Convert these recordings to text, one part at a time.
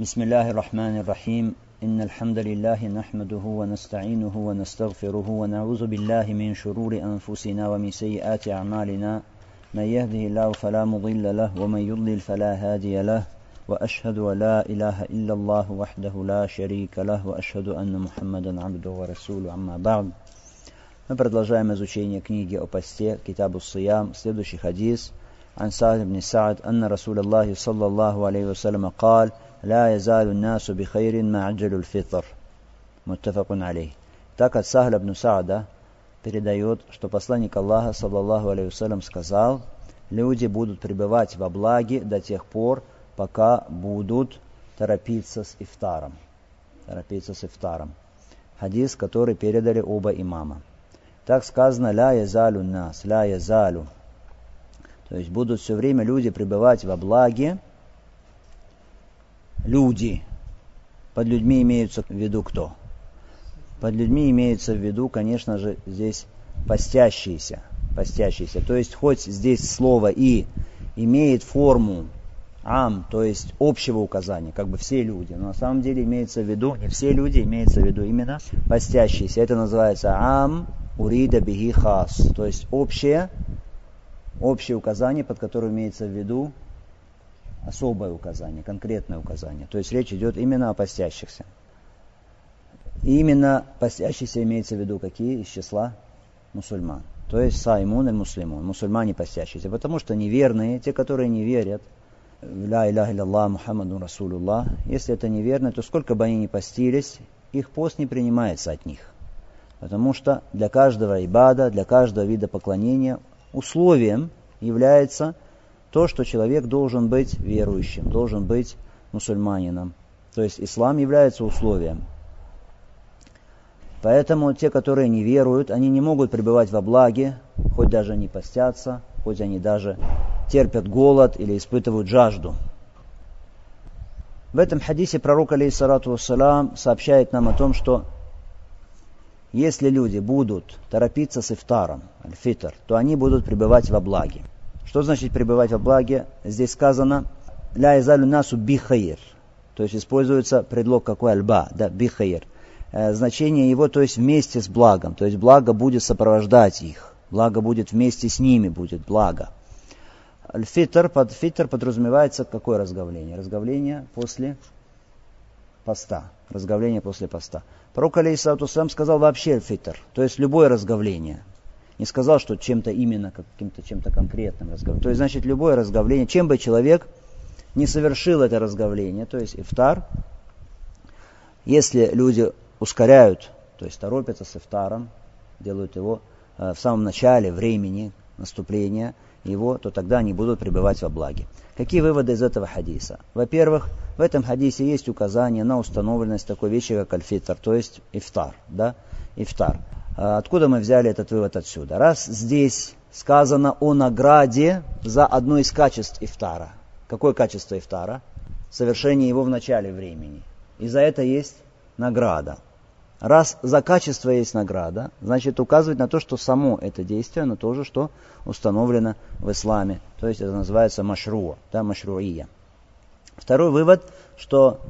بسم الله الرحمن الرحيم إن الحمد لله نحمده ونستعينه ونستغفره ونعوذ بالله من شرور أنفسنا ومن سيئات أعمالنا من يهده الله فلا مضل له ومن يضلل فلا هادي له وأشهد لا إله إلا الله وحده لا شريك له وأشهد أن محمدا عبده ورسوله عما بعد Мы продолжаем изучение книги о посте, Китабу Сиям, следующий хадис. عن سعد بن سعد أن رسول الله صلى الله عليه وسلم قال: لا يزال الناس بخير ما عجل الفطر متفق عليه так от Сахля бн Саада передает, что посланник Аллаха, саллаллаху алейхи вассалям, сказал, люди будут пребывать во благе до тех пор, пока будут торопиться с ифтаром. Торопиться с ифтаром. Хадис, который передали оба имама. Так сказано, ля язалю нас, ля язалю. То есть будут все время люди пребывать во благе, люди. Под людьми имеются в виду кто? Под людьми имеется в виду, конечно же, здесь постящиеся. Постящиеся. То есть хоть здесь слово «и» имеет форму ам, то есть общего указания, как бы все люди. Но на самом деле имеется в виду, не все люди, имеется в виду именно постящиеся. Это называется ам урида бихи хас, то есть общее, общее указание, под которое имеется в виду особое указание, конкретное указание. То есть речь идет именно о постящихся. И именно постящиеся имеется в виду какие из числа мусульман. То есть саймун и муслимун, мусульмане постящиеся. Потому что неверные, те, которые не верят в ля иляха илlallah Мухаммаду Расулуллах, если это неверно, то сколько бы они ни постились, их пост не принимается от них. Потому что для каждого ибада, для каждого вида поклонения условием является то, что человек должен быть верующим, должен быть мусульманином. То есть ислам является условием. Поэтому те, которые не веруют, они не могут пребывать во благе, хоть даже они постятся, хоть они даже терпят голод или испытывают жажду. В этом хадисе пророк, алейхиссалату вассалам, сообщает нам о том, что если люди будут торопиться с ифтаром, аль-фитр, то они будут пребывать во благе. Что значит пребывать во благе? Здесь сказано «Ля изалю насу бихаир». То есть используется предлог какой альба, да, бихаир. Э, значение его, то есть вместе с благом. То есть благо будет сопровождать их. Благо будет вместе с ними, будет благо. Аль-фитр, под фитр подразумевается какое разговление? Разговление после поста. Разговление после поста. Пророк, алейхиссалату сказал вообще фитр, то есть любое разговление. Не сказал, что чем-то именно, каким-то чем-то конкретным разговлением. То есть, значит, любое разговление, чем бы человек не совершил это разговление, то есть ифтар, если люди ускоряют, то есть торопятся с ифтаром, делают его э, в самом начале времени наступления его, то тогда они будут пребывать во благе. Какие выводы из этого хадиса? Во-первых, в этом хадисе есть указание на установленность такой вещи, как альфитр, то есть ифтар. Да? Ифтар. А откуда мы взяли этот вывод отсюда? Раз здесь сказано о награде за одно из качеств ифтара. Какое качество ифтара? Совершение его в начале времени. И за это есть награда. Раз за качество есть награда, значит указывает на то, что само это действие, оно тоже, что установлено в исламе. То есть это называется машруа, да, машруия. Второй вывод, что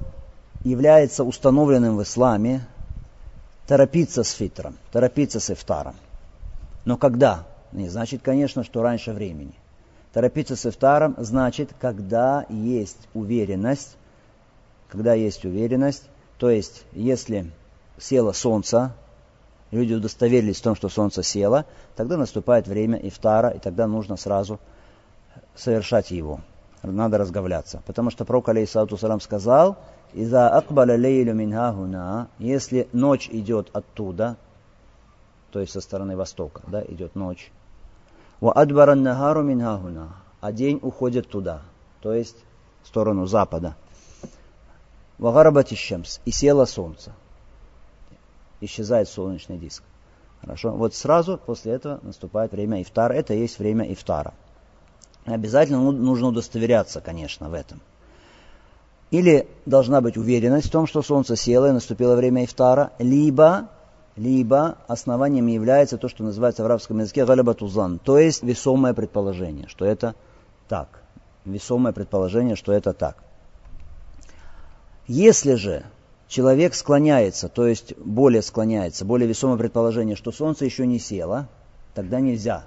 является установленным в исламе торопиться с фитром, торопиться с ифтаром. Но когда? Не значит, конечно, что раньше времени. Торопиться с ифтаром значит, когда есть уверенность, когда есть уверенность, то есть, если село солнце, люди удостоверились в том, что солнце село, тогда наступает время ифтара, и тогда нужно сразу совершать его надо разговляться. Потому что пророк, алейхиссалату салам, сказал, «Иза акбаля лейлю минхахуна», если ночь идет оттуда, то есть со стороны востока, да, идет ночь, «Ва адбаран нахару минхахуна», а день уходит туда, то есть в сторону запада. «Ва гарабати шамс», и село солнце. Исчезает солнечный диск. Хорошо. Вот сразу после этого наступает время ифтара. Это есть время ифтара. Обязательно ну, нужно удостоверяться, конечно, в этом. Или должна быть уверенность в том, что солнце село и наступило время ифтара, либо, либо основанием является то, что называется в арабском языке галябатузан, то есть весомое предположение, что это так. Весомое предположение, что это так. Если же человек склоняется, то есть более склоняется, более весомое предположение, что солнце еще не село, тогда нельзя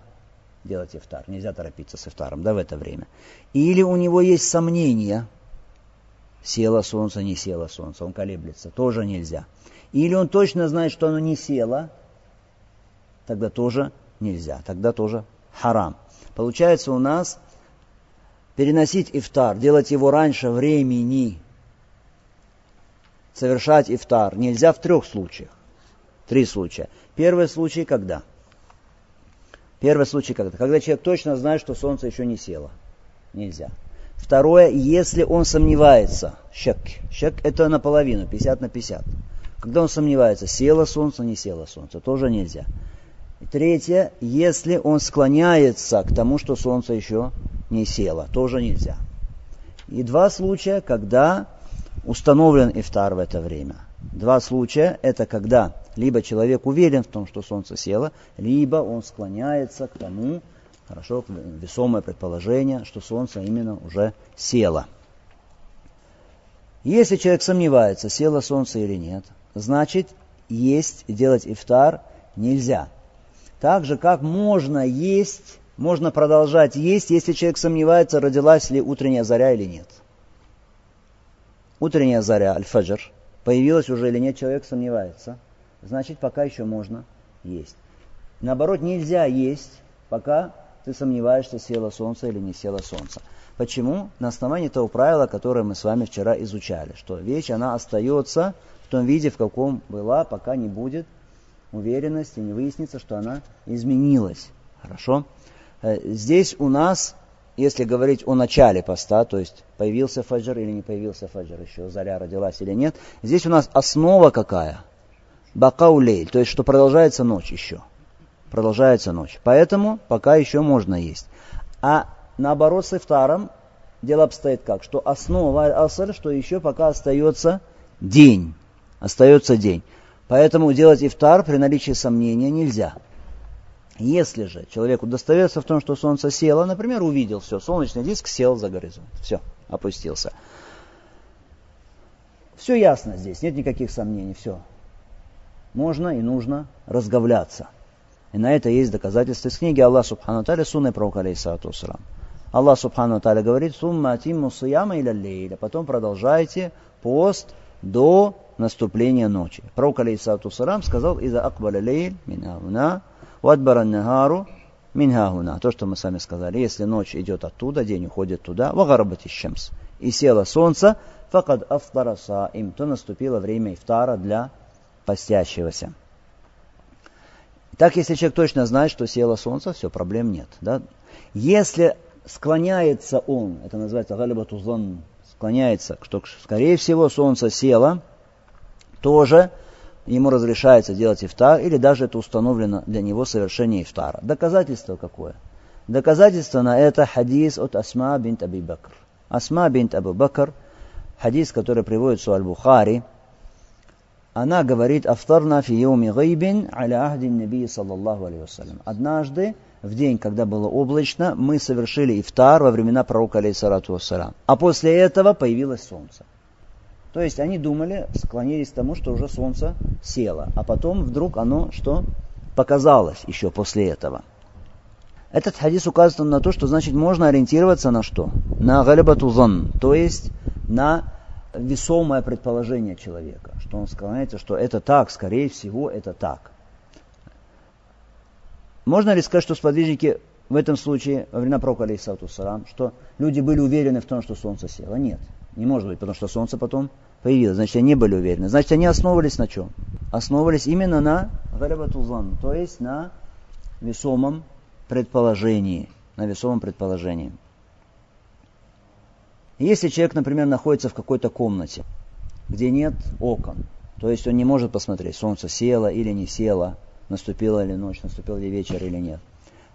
делать ифтар, нельзя торопиться с ифтаром, да, в это время. Или у него есть сомнения, село солнце, не село солнце, он колеблется, тоже нельзя. Или он точно знает, что оно не село, тогда тоже нельзя, тогда тоже харам. Получается у нас переносить ифтар, делать его раньше времени, совершать ифтар нельзя в трех случаях. Три случая. Первый случай когда? Первый случай когда? Когда человек точно знает, что солнце еще не село. Нельзя. Второе, если он сомневается, щек, щек это наполовину, 50 на 50. Когда он сомневается, село солнце, не село солнце, тоже нельзя. И третье, если он склоняется к тому, что солнце еще не село, тоже нельзя. И два случая, когда установлен ифтар в это время. Два случая – это когда либо человек уверен в том, что солнце село, либо он склоняется к тому, хорошо, весомое предположение, что солнце именно уже село. Если человек сомневается, село солнце или нет, значит, есть, делать ифтар нельзя. Так же, как можно есть, можно продолжать есть, если человек сомневается, родилась ли утренняя заря или нет. Утренняя заря, аль-фаджр, появилась уже или нет, человек сомневается. Значит, пока еще можно есть. Наоборот, нельзя есть, пока ты сомневаешься, село солнце или не село солнце. Почему? На основании того правила, которое мы с вами вчера изучали, что вещь, она остается в том виде, в каком была, пока не будет уверенности, не выяснится, что она изменилась. Хорошо? Э, здесь у нас, если говорить о начале поста, то есть появился фаджр или не появился фаджр еще, заря родилась или нет, здесь у нас основа какая? Бакаулейль, то есть что продолжается ночь еще продолжается ночь. Поэтому пока еще можно есть. А наоборот с ифтаром дело обстоит как? Что основа аср, что еще пока остается день. Остается день. Поэтому делать ифтар при наличии сомнения нельзя. Если же человек удостоверится в том, что солнце село, например, увидел все, солнечный диск сел за горизонт, все, опустился. Все ясно здесь, нет никаких сомнений, все. Можно и нужно разговляться – и на это есть доказательства из книги Аллах Субхану Таля, Сунны Пророка Алейсату Аллах Субхану Таля говорит, «Сумма атимму сияма иля лейля». Потом продолжайте пост до наступления ночи. Пророк Алейсату сказал, «Иза акбаля лейль минхауна, вадбара нахару минхауна». То, что мы сами сказали. Если ночь идет оттуда, день уходит туда, вагарабати щемс. И село солнце, факад афтара им, то наступило время ифтара для постящегося. Так, если человек точно знает, что село солнце, все, проблем нет. Да? Если склоняется он, это называется галибатузан, склоняется, что, скорее всего, солнце село, тоже ему разрешается делать ифтар, или даже это установлено для него совершение ифтара. Доказательство какое? Доказательство на это хадис от Асма бинт Аби Бакр. Асма бинт Абу Бакр, хадис, который приводится у Аль-Бухари, она говорит, «Афтарна фи йоми гайбин аля ахди наби саллаллаху алейhi Однажды, в день, когда было облачно, мы совершили ифтар во времена пророка, алейхиссалату. А после этого появилось солнце. То есть они думали, склонились к тому, что уже солнце село. А потом вдруг оно что? Показалось еще после этого. Этот хадис указывает на то, что значит можно ориентироваться на что? На галибатузан, то есть на весомое предположение человека, что он склоняется, что это так, скорее всего, это так. Можно ли сказать, что сподвижники в этом случае, во времена пророка, алейхиссалату что люди были уверены в том, что солнце село? Нет, не может быть, потому что солнце потом появилось. Значит, они были уверены. Значит, они основывались на чем? Основывались именно на галябатузан, то есть на весомом предположении. На весомом предположении. Если человек, например, находится в какой-то комнате, где нет окон, то есть он не может посмотреть, солнце село или не село, наступила ли ночь, наступил ли вечер или нет.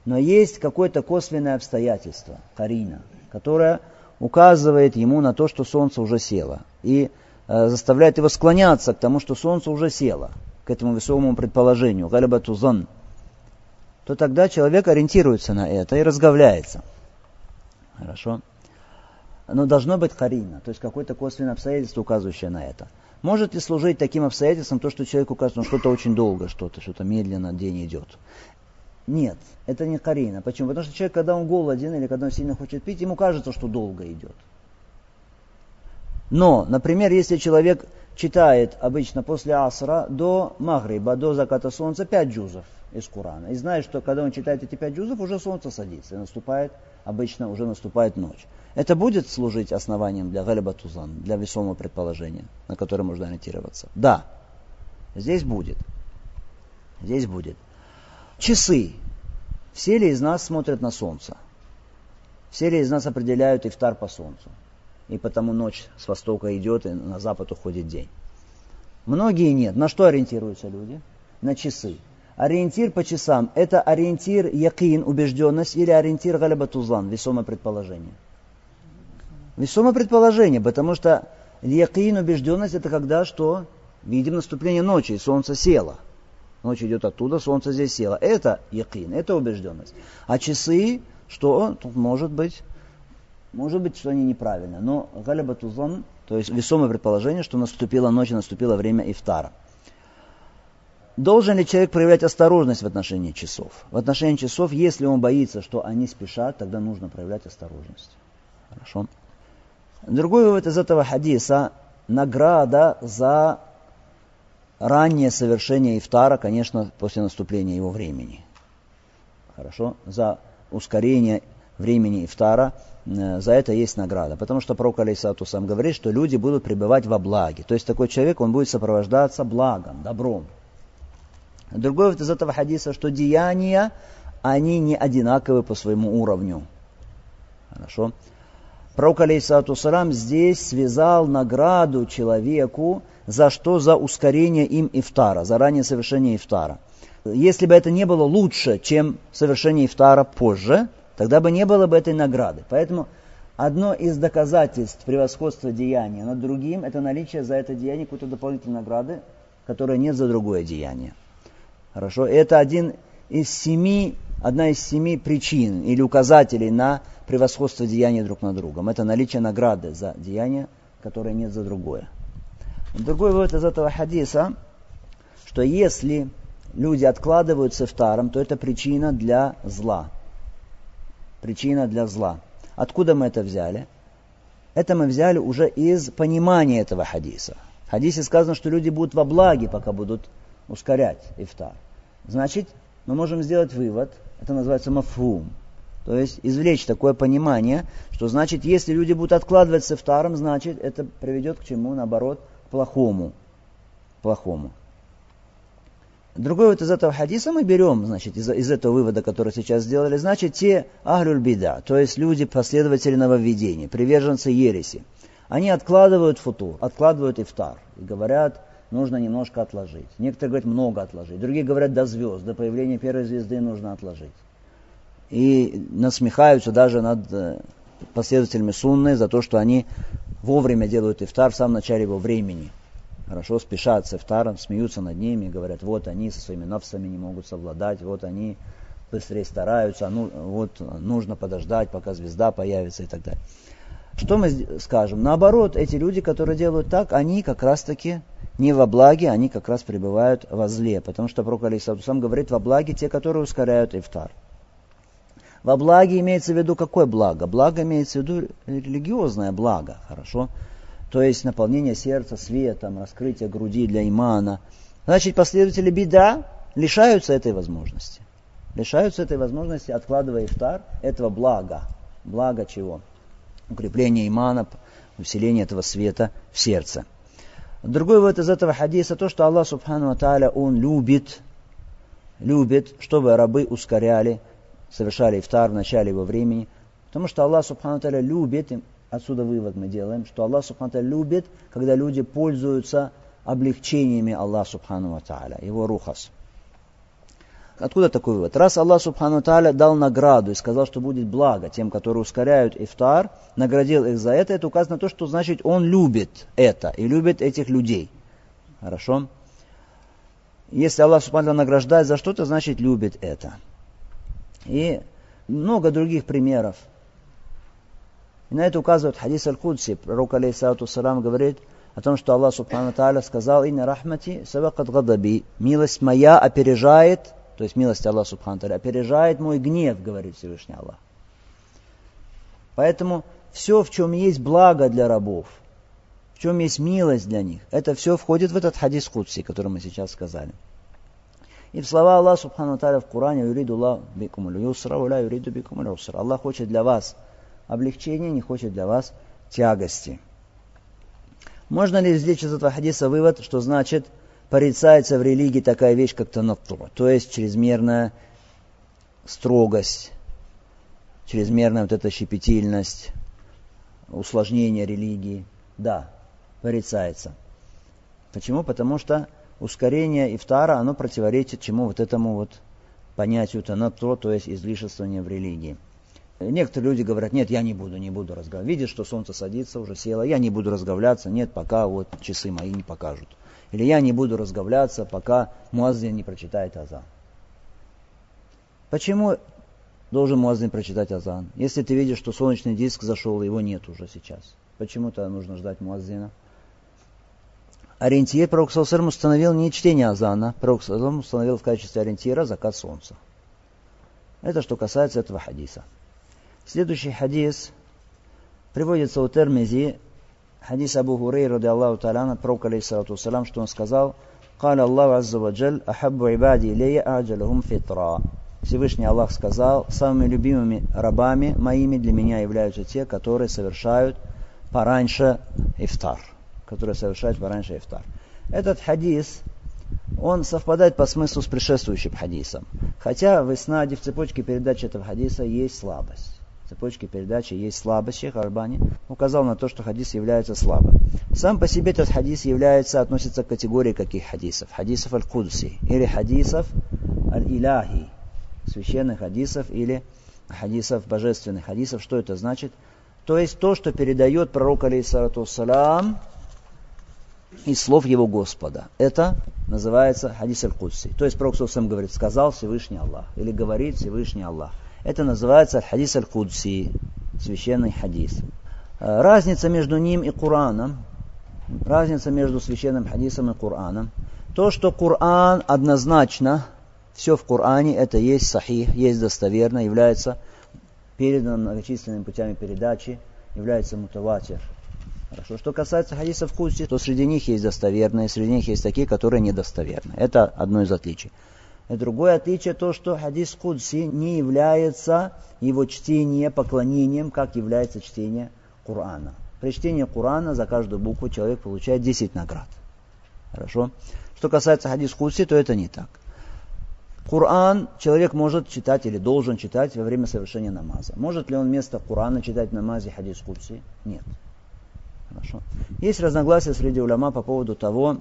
Но есть какое-то косвенное обстоятельство, карина, которое указывает ему на то, что солнце уже село. И э, заставляет его склоняться к тому, что солнце уже село, к этому весомому предположению, галибатузан, то тогда человек ориентируется на это и разговляется. Хорошо? Но должно быть карина, то есть какое-то косвенное обстоятельство, указывающее на это. Может ли служить таким обстоятельством то, что человеку кажется, ну что-то очень долго, что-то, что-то медленно день идет? Нет, это не карина. Почему? Потому что человек, когда он голоден или когда он сильно хочет пить, ему кажется, что долго идет. Но, например, если человек читает обычно после асра до магриба, до заката солнца, пять джузов из Курана, и знает, что когда он читает эти пять джузов, уже солнце садится, и наступает, обычно уже наступает ночь. Это будет служить основанием для галиба тузан, для весомого предположения, на которое можно ориентироваться? Да, здесь будет. Здесь будет. Часы. Все ли из нас смотрят на солнце? Все ли из нас определяют ифтар по солнцу? И потому ночь с востока идет, и на запад уходит день. Многие нет. На что ориентируются люди? На часы. Ориентир по часам – это ориентир якин, убежденность, или ориентир галябатузан, весомое предположение. Весомое предположение, потому что якин, убежденность – это когда что? Видим наступление ночи, и солнце село. Ночь идет оттуда, солнце здесь село. Это якин, это убежденность. А часы, что? Тут может быть, может быть, что они неправильно. Но галябатузан, то есть весомое предположение, что наступила ночь, наступило время ифтара. Должен ли человек проявлять осторожность в отношении часов? В отношении часов, если он боится, что они спешат, тогда нужно проявлять осторожность. Хорошо. Другой вывод из этого хадиса – награда за раннее совершение ифтара, конечно, после наступления его времени. Хорошо? За ускорение времени ифтара, э, за это есть награда. Потому что пророк Алейсату сам говорит, что люди будут пребывать во благе. То есть такой человек, он будет сопровождаться благом, добром. Другой вот из этого хадиса, что деяния, они не одинаковы по своему уровню. Хорошо? Пророк, алейсалату салам, здесь связал награду человеку за что? За ускорение им ифтара, за раннее совершение ифтара. Если бы это не было лучше, чем совершение ифтара позже, тогда бы не было бы этой награды. Поэтому одно из доказательств превосходства деяния над другим, это наличие за это деяние какой-то дополнительной награды, которая нет за другое деяние. Хорошо? это один из семи, одна из семи причин или указателей на превосходство деяния друг над другом. Это наличие награды за деяние, которое нет за другое. Другой вывод из этого хадиса, что если люди откладывают с ифтаром, то это причина для зла. Причина для зла. Откуда мы это взяли? Это мы взяли уже из понимания этого хадиса. В хадисе сказано, что люди будут во благе, пока будут ускорять ифтар. Значит, мы можем сделать вывод, это называется мафум, то есть извлечь такое понимание, что значит, если люди будут откладывать с ифтаром, значит, это приведет к чему? Наоборот, плохому. Плохому. Другой вот из этого хадиса мы берем, значит, из, из этого вывода, который сейчас сделали, значит, те ахлюль беда, то есть люди, последователи нововведения, приверженцы ереси, они откладывают футур, откладывают ифтар и говорят, нужно немножко отложить. Некоторые говорят, много отложить. Другие говорят, до звезд, до появления первой звезды нужно отложить. И насмехаются даже над э, последователями сунны за то, что они вовремя делают ифтар в самом начале его времени. Хорошо спешат с ифтаром, смеются над ними, говорят, вот они со своими навсами не могут совладать, вот они быстрее стараются, ну, вот нужно подождать, пока звезда появится и так далее. Что мы скажем? Наоборот, эти люди, которые делают так, они как раз-таки не во благе, они как раз пребывают во зле. Потому что Пророк сам говорит, во благе те, которые ускоряют ифтар. Во благе имеется в виду какое благо? Благо имеется в виду религиозное благо, хорошо? То есть наполнение сердца светом, раскрытие груди для имана. Значит, последователи беда лишаются этой возможности. Лишаются этой возможности, откладывая ифтар, этого блага. Благо чего? Укрепление имана, усиление этого света в сердце. Другой вывод из этого хадиса то, что Аллах Субхану Аталя, Он любит, любит, чтобы рабы ускоряли совершали ифтар в начале его времени. Потому что Аллах Субхану Таля любит, отсюда вывод мы делаем, что Аллах Субхану Таля любит, когда люди пользуются облегчениями Аллаха Субхану Таля, его рухас. Откуда такой вывод? Раз Аллах Субхану Таля дал награду и сказал, что будет благо тем, которые ускоряют ифтар, наградил их за это, это указано на то, что значит Он любит это и любит этих людей. Хорошо? Если Аллах Субхану награждает за что-то, значит любит это. И много других примеров. И на это указывает хадис Аль-Кудси. Пророк, алейхиссалату салам, говорит о том, что Аллах Субхану Тааля сказал, «Инна рахмати савакат гадаби». Милость моя опережает, то есть милость Аллаха Субхану Тааля, опережает мой гнев, говорит Всевышний Аллах. Поэтому все, в чем есть благо для рабов, в чем есть милость для них, это все входит в этот хадис Кудси, который мы сейчас сказали. И в слова Аллаха Субхану Тааля в Коране «Юриду Аллах бикум юсра, ва юриду бикум усра». Аллах хочет для вас облегчения, не хочет для вас тягости. Можно ли извлечь из этого хадиса вывод, что значит порицается в религии такая вещь, как танатту, то есть чрезмерная строгость, чрезмерная вот эта щепетильность, усложнение религии. Да, порицается. Почему? Потому что ускорение ифтара, оно противоречит чему вот этому вот понятию танатро, то есть излишествование в религии. Некоторые люди говорят, нет, я не буду, не буду разговаривать. Видят, что солнце садится, уже село, я не буду разговляться, нет, пока вот часы мои не покажут. Или я не буду разговляться, пока Муаззин не прочитает азан. Почему должен Муаззин прочитать азан? Если ты видишь, что солнечный диск зашел, его нет уже сейчас. Почему-то нужно ждать Муаззина ориентир пророк Саусерм установил не чтение Азана, пророк Саусерм установил в качестве ориентира закат солнца. Это что касается этого хадиса. Следующий хадис приводится у Термизи, хадис Абу Хурей, ради Аллаху Таляна, пророк, алейхиссалату салам, что он сказал, «Кал Аллах Азза Ваджаль, ахаббу ибади илея аджалахум фитра». Всевышний Аллах сказал, «Самыми любимыми рабами моими для меня являются те, которые совершают пораньше ифтар» которое совершает пораньше ифтар. Этот хадис, он совпадает по смыслу с предшествующим хадисом. Хотя в Иснаде, в цепочке передачи этого хадиса есть слабость. В цепочке передачи есть слабость. Шейх Арбани указал на то, что хадис является слабым. Сам по себе этот хадис является, относится к категории каких хадисов? Хадисов аль-Кудси или хадисов аль-Иляхи, священных хадисов или хадисов, божественных хадисов. Что это значит? То есть то, что передает пророк, алейхиссалату салам, из слов его Господа. Это называется хадис аль-Кудси. То есть Пророк сам говорит, сказал Всевышний Аллах. Или говорит Всевышний Аллах. Это называется хадис аль-Кудси, священный хадис. Э, разница между ним и Кураном, разница между священным хадисом и Кураном, то, что Коран однозначно, все в Коране, это есть сахих, есть достоверно, является передан многочисленными путями передачи, является мутаватир. Хорошо. Что касается хадисов Кудси, то среди них есть достоверные, среди них есть такие, которые недостоверны. Это одно из отличий. И другое отличие то, что хадис Кудси не является его чтение поклонением, как является чтение Корана. При чтении Корана за каждую букву человек получает 10 наград. Хорошо? Что касается хадис Кудси, то это не так. Коран человек может читать или должен читать во время совершения намаза. Может ли он вместо Корана читать в намазе хадис Кудси? Нет. Хорошо. Есть разногласия среди уляма по поводу того,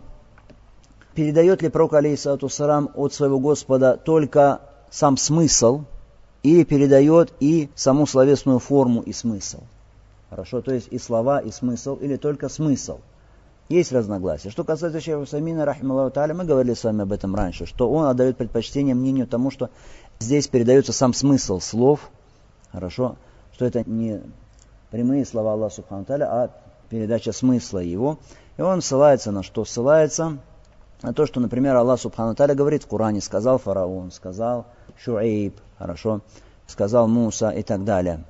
передает ли пророк, алейхиссалату сарам, от своего Господа только сам смысл, или передает и саму словесную форму и смысл. Хорошо, то есть и слова, и смысл, или только смысл. Есть разногласия. Что касается Шейха Самина, рахималлаху та'аля, мы говорили с вами об этом раньше, что он отдает предпочтение мнению тому, что здесь передается сам смысл слов, хорошо, что это не прямые слова Аллаха Субхану а передача смысла его. И он ссылается на что? Ссылается на то, что, например, Аллах Субхану Таля говорит в Коране, сказал фараон, сказал Шуэйб, хорошо, сказал Муса и так далее.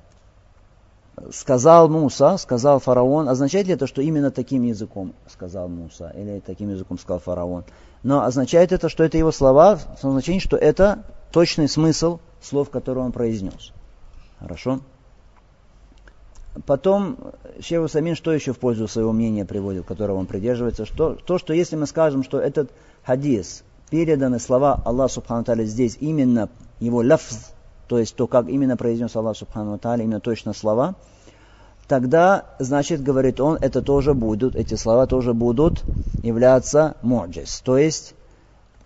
Сказал Муса, сказал фараон, означает ли это, что именно таким языком сказал Муса, или таким языком сказал фараон? Но означает это, что это его слова, в том значении, что это точный смысл слов, которые он произнес. Хорошо? Потом Шейх Самин что еще в пользу своего мнения приводит, которого он придерживается? Что, то, что если мы скажем, что этот хадис, переданы слова Аллаха Субхану Таля здесь именно его лафз, то есть то, как именно произнес Аллах Субхану Таля, именно точно слова, тогда, значит, говорит он, это тоже будут, эти слова тоже будут являться моджис, то есть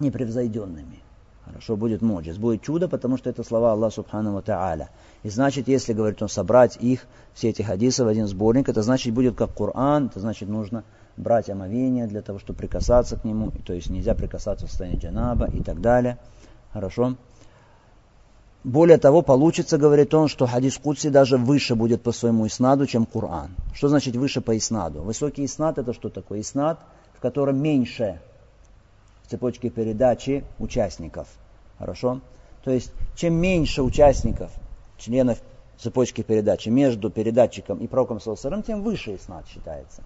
непревзойденными. Хорошо, будет моджис, будет чудо, потому что это слова Аллаха Субхану Тааля. И значит, если, говорит он, собрать их, все эти хадисы в один сборник, это значит будет как Коран, это значит нужно брать омовение для того, чтобы прикасаться к нему, то есть нельзя прикасаться в состоянии джанаба и так далее. Хорошо. более того, получится, говорит он, что хадис Кудси даже выше будет по своему иснаду, чем Коран. Что значит выше по иснаду? Высокий иснад это что такое? Иснад, в котором меньше в цепочке передачи участников. Хорошо? То есть, чем меньше участников, членов цепочки передачи между передатчиком и пророком Салсарам, тем выше иснад считается.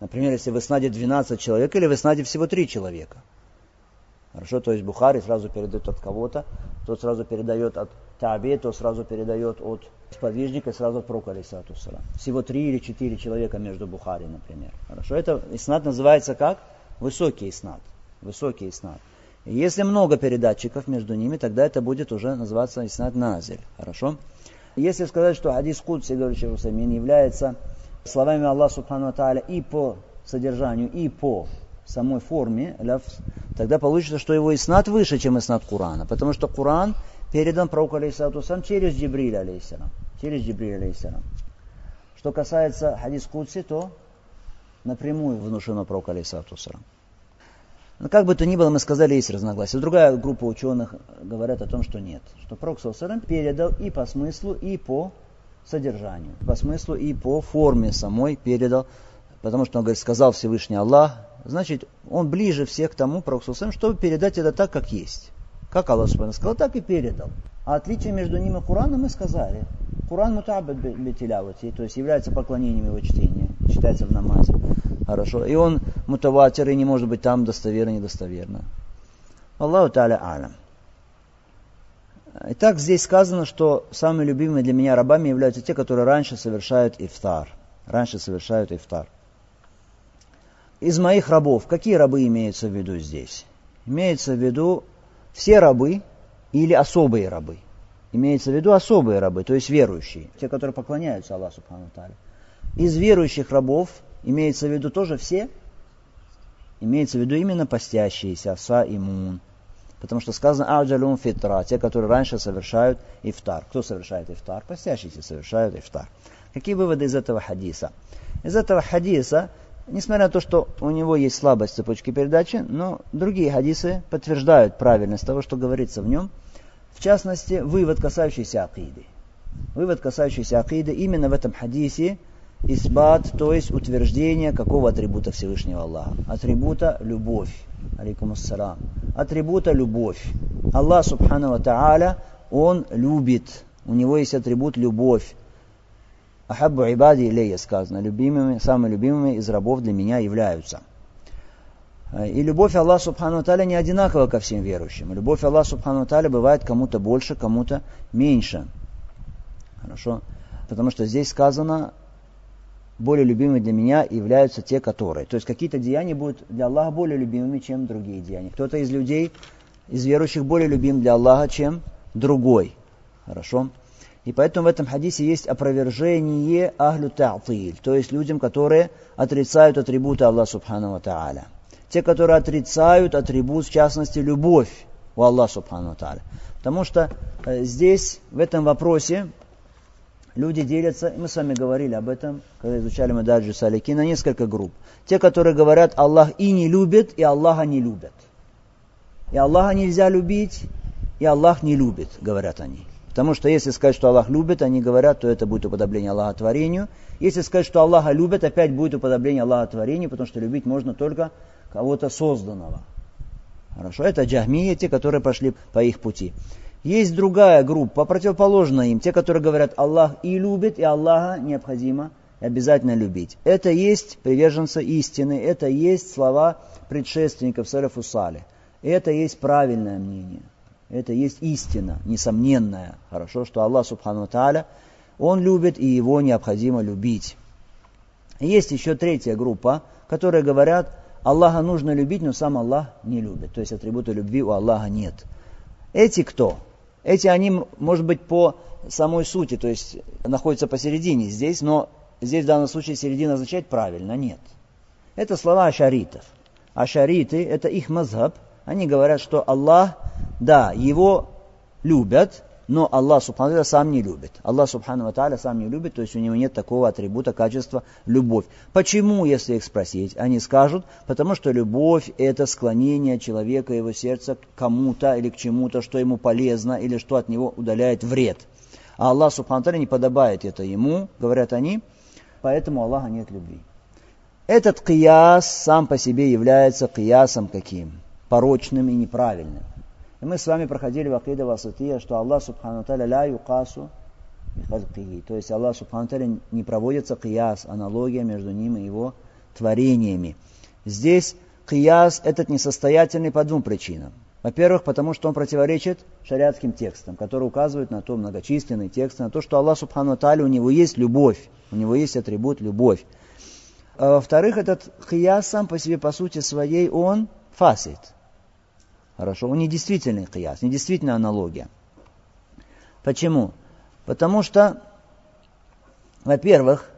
Например, если в иснаде 12 человек или в иснаде всего 3 человека. Хорошо, то есть Бухари сразу передает от кого-то, тот сразу передает от Таби, тот сразу передает от сподвижника, сразу от пророка, алейсалатусалам. Всего три или четыре человека между Бухари, например. Хорошо, это иснат называется как? Высокий иснат. Высокий иснат. Если много передатчиков между ними, тогда это будет уже называться иснат назель. Хорошо? Если сказать, что хадис Кудси, говорит Усамин, является словами Аллаха Субхану Тааля и по содержанию, и по самой форме, тогда получится, что его иснат выше, чем иснат Курана. Потому что Куран передан пророку алейхиссалату сам через Джибриль алейхиссалам. Через Джибриль алейхиссалам. Что касается хадис Кудси, то напрямую внушено пророку алейхиссалату сам. Но как бы то ни было, мы сказали, есть разногласия. Другая группа ученых говорят о том, что нет. Что Пророк Саусалам передал и по смыслу, и по содержанию. По смыслу и по форме самой передал. Потому что он говорит, сказал Всевышний Аллах, значит, он ближе всех к тому, Пророк Саусалам, чтобы передать это так, как есть. Как Аллах Субхану сказал, так и передал. А отличие между ним и Кураном мы сказали. Куран мутабад бетилявати, то есть является поклонением его чтения, читается в намазе. Хорошо. И он мутаватир и не может быть там достоверно, недостоверно. Аллаху та'аля алям. Итак, здесь сказано, что самыми любимыми для меня рабами являются те, которые раньше совершают ифтар. Раньше совершают ифтар. Из моих рабов, какие рабы имеются в виду здесь? Имеется в виду все рабы или особые рабы. Имеется в виду особые рабы, то есть верующие, те, которые поклоняются Аллаху Субхану Из верующих рабов Имеется в виду тоже все? Имеется в виду именно постящиеся, са и мун. Потому что сказано аджалун фитра, те, которые раньше совершают ифтар. Кто совершает ифтар? Постящиеся совершают ифтар. Какие выводы из этого хадиса? Из этого хадиса, несмотря на то, что у него есть слабость цепочки передачи, но другие хадисы подтверждают правильность того, что говорится в нем. В частности, вывод, касающийся акиды. Вывод, касающийся акиды, именно в этом хадисе Исбат, то есть утверждение какого атрибута Всевышнего Аллаха? Атрибута любовь. Алейкум ассалам. Атрибута любовь. Аллах Субхану Та'аля, Он любит. У него есть атрибут любовь. Ахаббу ибади илейя сказано. Любимыми, самыми любимыми из рабов для меня являются. И любовь Аллаха Субхану Таля не одинакова ко всем верующим. Любовь Аллаха Субхану Таля бывает кому-то больше, кому-то меньше. Хорошо? Потому что здесь сказано, более любимыми для меня являются те, которые. То есть какие-то деяния будут для Аллаха более любимыми, чем другие деяния. Кто-то из людей, из верующих, более любим для Аллаха, чем другой. Хорошо? И поэтому в этом хадисе есть опровержение ахлю та'тиль, то есть людям, которые отрицают атрибуты Аллаха Субхану Тааля. Те, которые отрицают атрибут, в частности, любовь у Аллаха Субхану Тааля. Потому что э, здесь, в этом вопросе, люди делятся, и мы с вами говорили об этом, когда изучали мы Мададжи Салики, на несколько групп. Те, которые говорят, Аллах и не любит, и Аллаха не любят. И Аллаха нельзя любить, и Аллах не любит, говорят они. Потому что если сказать, что Аллах любит, они говорят, то это будет уподобление Аллаха творению. Если сказать, что Аллаха любит, опять будет уподобление Аллаха творению, потому что любить можно только кого-то созданного. Хорошо, это джахмия, те, которые пошли по их пути. Есть другая группа, противоположная им, те, которые говорят, Аллах и любит, и Аллаха необходимо обязательно любить. Это есть приверженцы истины, это есть слова предшественников Салифу Сали. Это есть правильное мнение. Это есть истина, несомненная. Хорошо, что Аллах Субхану Тааля, Он любит, и Его необходимо любить. Есть еще третья группа, которые говорят, Аллаха нужно любить, но сам Аллах не любит. То есть атрибута любви у Аллаха нет. Эти кто? Эти они, может быть, по самой сути, то есть находятся посередине здесь, но здесь в данном случае середина означает правильно, нет. Это слова ашаритов. Ашариты, это их мазхаб, они говорят, что Аллах, да, его любят, но Аллах Субхану сам не любит. Аллах Субхану Тааля сам не любит, то есть у него нет такого атрибута, качества любовь. Почему, если их спросить? Они скажут, потому что любовь это склонение человека, его сердца к кому-то или к чему-то, что ему полезно или что от него удаляет вред. А Аллах Субхану Тааля не подобает это ему, говорят они, поэтому Аллаха нет любви. Этот кияс сам по себе является киясом каким? Порочным и неправильным. И мы с вами проходили в Акида Васатия, что Аллах Субхану Таля ля юкасу то есть Аллах Субхану Таля не проводится кияс, аналогия между ним и его творениями. Здесь кияс этот несостоятельный по двум причинам. Во-первых, потому что он противоречит шариатским текстам, которые указывают на то, многочисленные тексты, на то, что Аллах Субхану Таля, у него есть любовь, у него есть атрибут любовь. А во-вторых, этот кияс сам по себе, по сути своей, он фасид, Хорошо, он не действительный кияс, не действительная аналогия. Почему? Потому что, во-первых,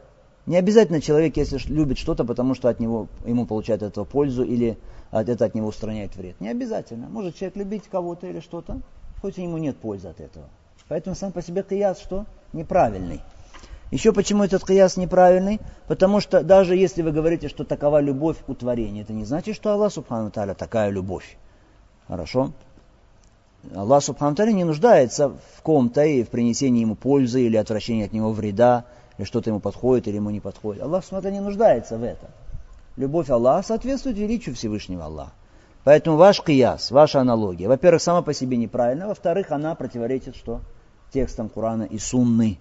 не обязательно человек, если любит что-то, потому что от него, ему получает от этого пользу или это от него устраняет вред. Не обязательно. Может человек любить кого-то или что-то, хоть ему нет пользы от этого. Поэтому сам по себе кияс что? Неправильный. Еще почему этот кияс неправильный? Потому что даже если вы говорите, что такова любовь у творения, это не значит, что Аллах Субхану Таля такая любовь. Хорошо? Аллах Субхану не нуждается в ком-то и в принесении ему пользы или отвращении от него вреда, или что-то ему подходит или ему не подходит. Аллах Субхану не нуждается в этом. Любовь Аллаха соответствует величию Всевышнего Аллаха. Поэтому ваш кияс, ваша аналогия, во-первых, сама по себе неправильна, во-вторых, она противоречит что? Текстам Корана и Сунны.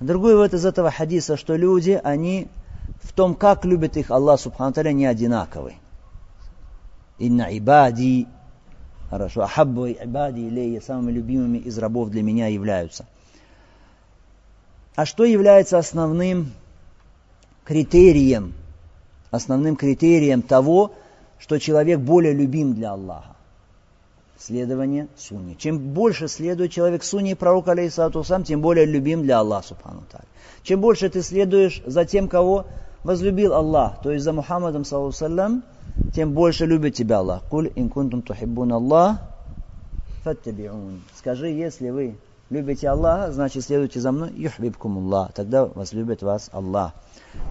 Другой вывод из этого хадиса, что люди, они в том, как любит их Аллах Субхану не одинаковый. Инна ибади, хорошо, ахаббу ибади илейя, самыми любимыми из рабов для меня являются. А что является основным критерием, основным критерием того, что человек более любим для Аллаха? Следование сунне. Чем больше следует человек сунне пророка, алейхиссалату сам, тем более любим для Аллаха, субхану Чем больше ты следуешь за тем, кого возлюбил Аллах, то есть за Мухаммадом, саллаху тем больше любит тебя Аллах. Куль ин кунтум тухиббун Аллах, фаттабиун. Скажи, если вы любите Аллаха, значит следуйте за мной, юхбибкум Аллах. Тогда возлюбит вас Аллах.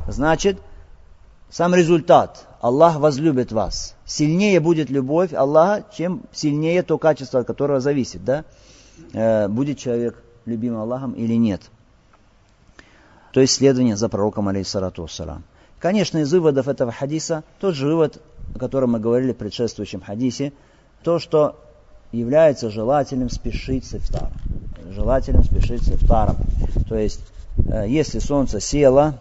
Значит, сам результат. Аллах возлюбит вас. Сильнее будет любовь Аллаха, чем сильнее то качество, от которого зависит, да? Э, будет человек любим Аллахом или нет. То есть следование за пророком, алейхиссалату вассалам. Конечно, из выводов этого хадиса тот же вывод, о котором мы говорили в предшествующем хадисе, то, что является желательным спешить с ифтаром. Желательным спешить с ифтаром. То есть, э, если солнце село,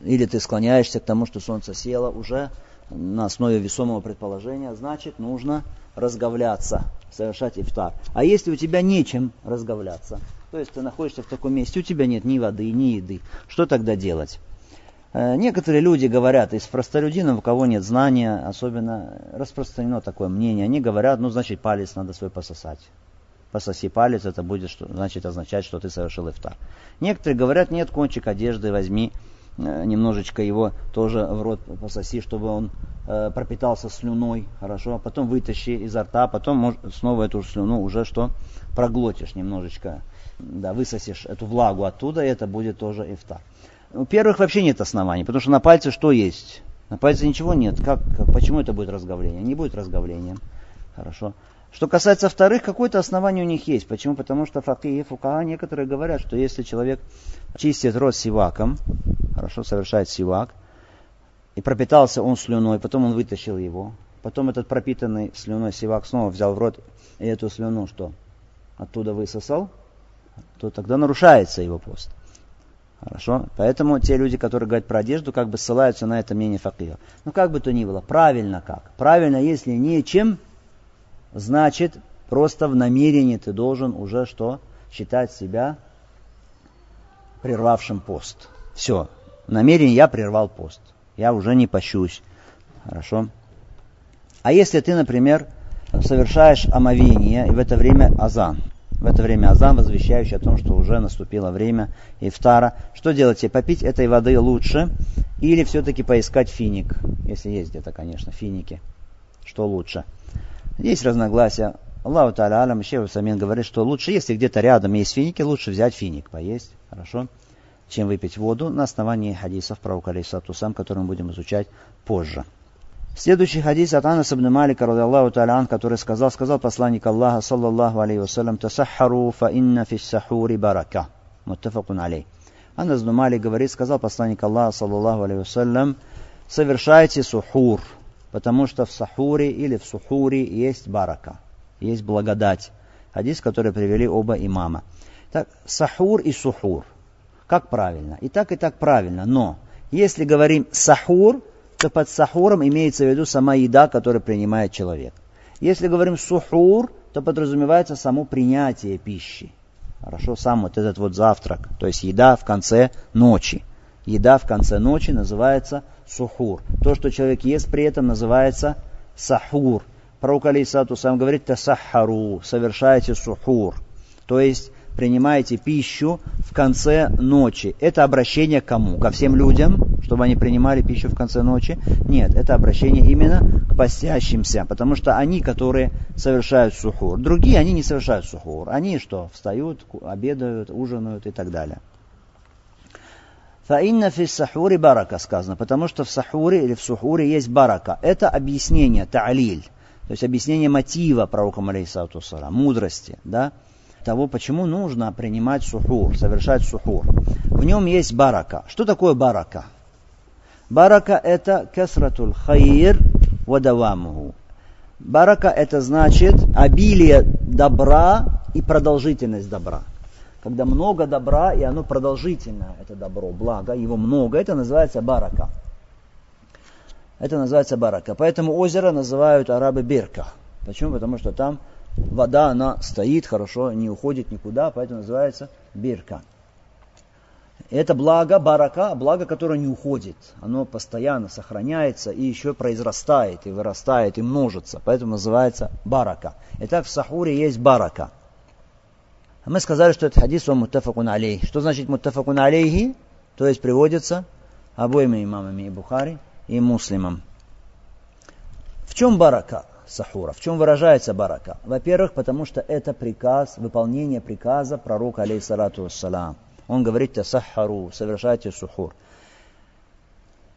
или ты склоняешься к тому, что солнце село уже на основе весомого предположения, значит, нужно разговляться, совершать ифтар. А если у тебя нечем разговляться, то есть ты находишься в таком месте, у тебя нет ни воды, ни еды, что тогда делать? Э, некоторые люди говорят, из простолюдинов, у кого нет знания, особенно распространено такое мнение, они говорят, ну, значит, палец надо свой пососать. Пососи палец, это будет, что, значит, означать, что ты совершил ифтар. Некоторые говорят, нет, кончик одежды возьми, э, немножечко его тоже в рот пососи, чтобы он э, пропитался слюной, хорошо, а потом вытащи изо рта, потом снова эту слюну уже что проглотишь немножечко, да, высосишь эту влагу оттуда, и это будет тоже ифтар. У первых вообще нет оснований, потому что на пальце что есть? На пальце ничего нет. Как, почему это будет разговление? Не будет разговлением. Хорошо. Что касается вторых, какое-то основание у них есть. Почему? Потому что факихи, фукаха некоторые говорят, что если человек чистит рот сиваком, хорошо, совершает сивак, и пропитался он слюной, потом он вытащил его, потом этот пропитанный слюной сивак снова взял в рот и эту слюну что? Оттуда высосал, то тогда нарушается его пост. Хорошо? Поэтому те люди, которые говорят про одежду, как бы ссылаются на это мнение факиха. Ну, как бы то ни было, правильно как? Правильно, если нечем, значит, просто в намерении ты должен уже что? Считать себя прервавшим пост. Все. В намерении я прервал пост. Я уже не пощусь. Хорошо? А если ты, например, совершаешь омовение, и в это время азан, в это время азан, возвещающий о том, что уже наступило время ифтара. Что делать? Попить этой воды лучше или все-таки поискать финик? Если есть где-то, конечно, финики. Что лучше? Есть разногласия Аллаху Та'аля Алям Шейх Самин говорит, что лучше, если где-то рядом есть финики, лучше взять финик, поесть, хорошо, чем выпить воду на основании хадисов про Алейсату сам, который мы будем изучать позже. Следующий хадис от Анас ибн Малика, Аллаху та'алян, который сказал, сказал посланник Аллаха, саллаллаху алейхи вассалям, «Тасахару фа инна фи сахури барака». Муттафакун алей. Анас ибн Малик говорит, сказал посланник Аллаха, саллаллаху алейхи вассалям, «Совершайте сухур, потому что в сахуре или в сухуре есть барака, есть благодать». Хадис, который привели оба имама. Так, сахур и сухур. Как правильно? И так, и так правильно. Но, если говорим сахур, то под сахуром имеется в виду сама еда, которую принимает человек. Если говорим сухур, то подразумевается само принятие пищи. Хорошо, сам вот этот вот завтрак, то есть еда в конце ночи. Еда в конце ночи называется сухур. То, что человек ест при этом, называется сахур. Пророк Алисату сам говорит тасахару, совершайте сухур. То есть принимаете пищу в конце ночи. Это обращение к кому? Ко всем людям, чтобы они принимали пищу в конце ночи? Нет, это обращение именно к постящимся, потому что они, которые совершают сухур. Другие, они не совершают сухур. Они что? Встают, обедают, ужинают и так далее. Фаинна фи сахури барака сказано, потому что в сахуре или в сухуре есть барака. Это объяснение, та'лиль, то есть объяснение мотива пророка, алейхиссалату мудрости, да, того, почему нужно принимать сухур, совершать сухур. В нем есть барака. Что такое барака? Барака это касратуль хаир вадавамуху. Барака это значит обилие добра и продолжительность добра. Когда много добра и оно продолжительное, это добро, благо, его много, это называется барака. Это называется барака. Поэтому озеро называют арабы Бирка. Почему? Потому что там вода, она стоит хорошо, не уходит никуда, поэтому называется бирка. Это благо, барака, благо, которое не уходит. Оно постоянно сохраняется и еще произрастает, и вырастает, и множится. Поэтому называется барака. Итак, в сахуре есть барака. Мы сказали, что это хадис он муттафакун алейхи. Что значит муттафакун алейхи? То есть приводится обоими имамами и Бухари, и муслимам. В чем барака? Сахура. В чем выражается барака? Во-первых, потому что это приказ, выполнение приказа пророка, алейхиссалату вассалам. Он говорит «Тасахару», совершайте сухур.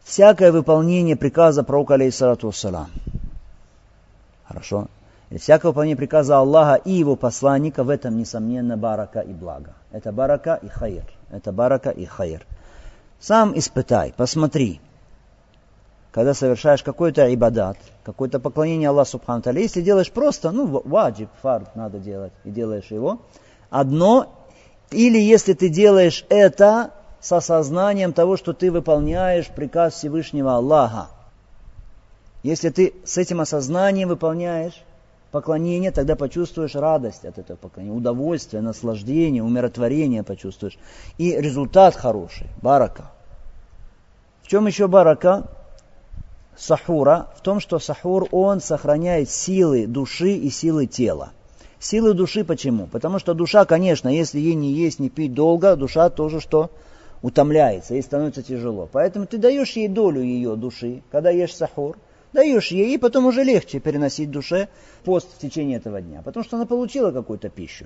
Всякое выполнение приказа пророка, алейхиссалату вассалам. Хорошо? И всякое выполнение приказа Аллаха и его посланника, в этом, несомненно, барака и благо. Это барака и хайр. Это барака и хайр. Сам испытай, посмотри, когда совершаешь какой-то ибадат, какое-то поклонение Аллаху Субхану Таля, если делаешь просто, ну, ваджиб, фард надо делать, и делаешь его, одно, или если ты делаешь это с осознанием того, что ты выполняешь приказ Всевышнего Аллаха. Если ты с этим осознанием выполняешь поклонение, тогда почувствуешь радость от этого поклонения, удовольствие, наслаждение, умиротворение почувствуешь. И результат хороший, барака. В чем еще барака? Сахура в том, что сахур, он сохраняет силы души и силы тела. Силы души почему? Потому что душа, конечно, если ей не есть, не пить долго, душа тоже что? Утомляется, ей становится тяжело. Поэтому ты даешь ей долю ее души, когда ешь сахур, даешь ей, и потом уже легче переносить душе пост в течение этого дня, потому что она получила какую-то пищу.